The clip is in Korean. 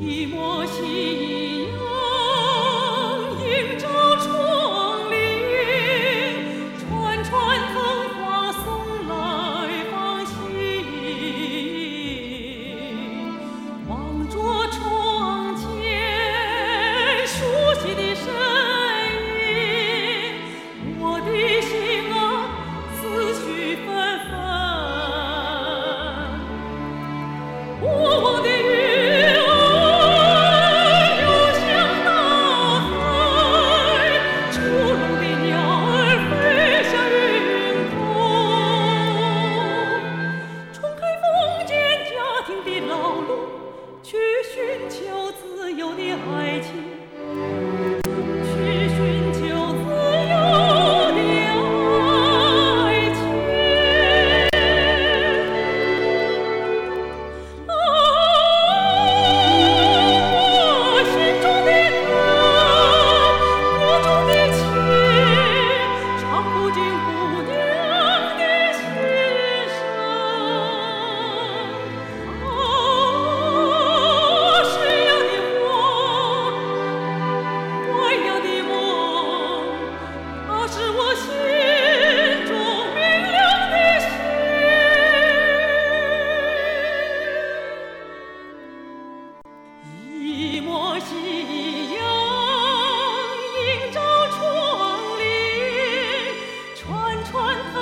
이모시 穿透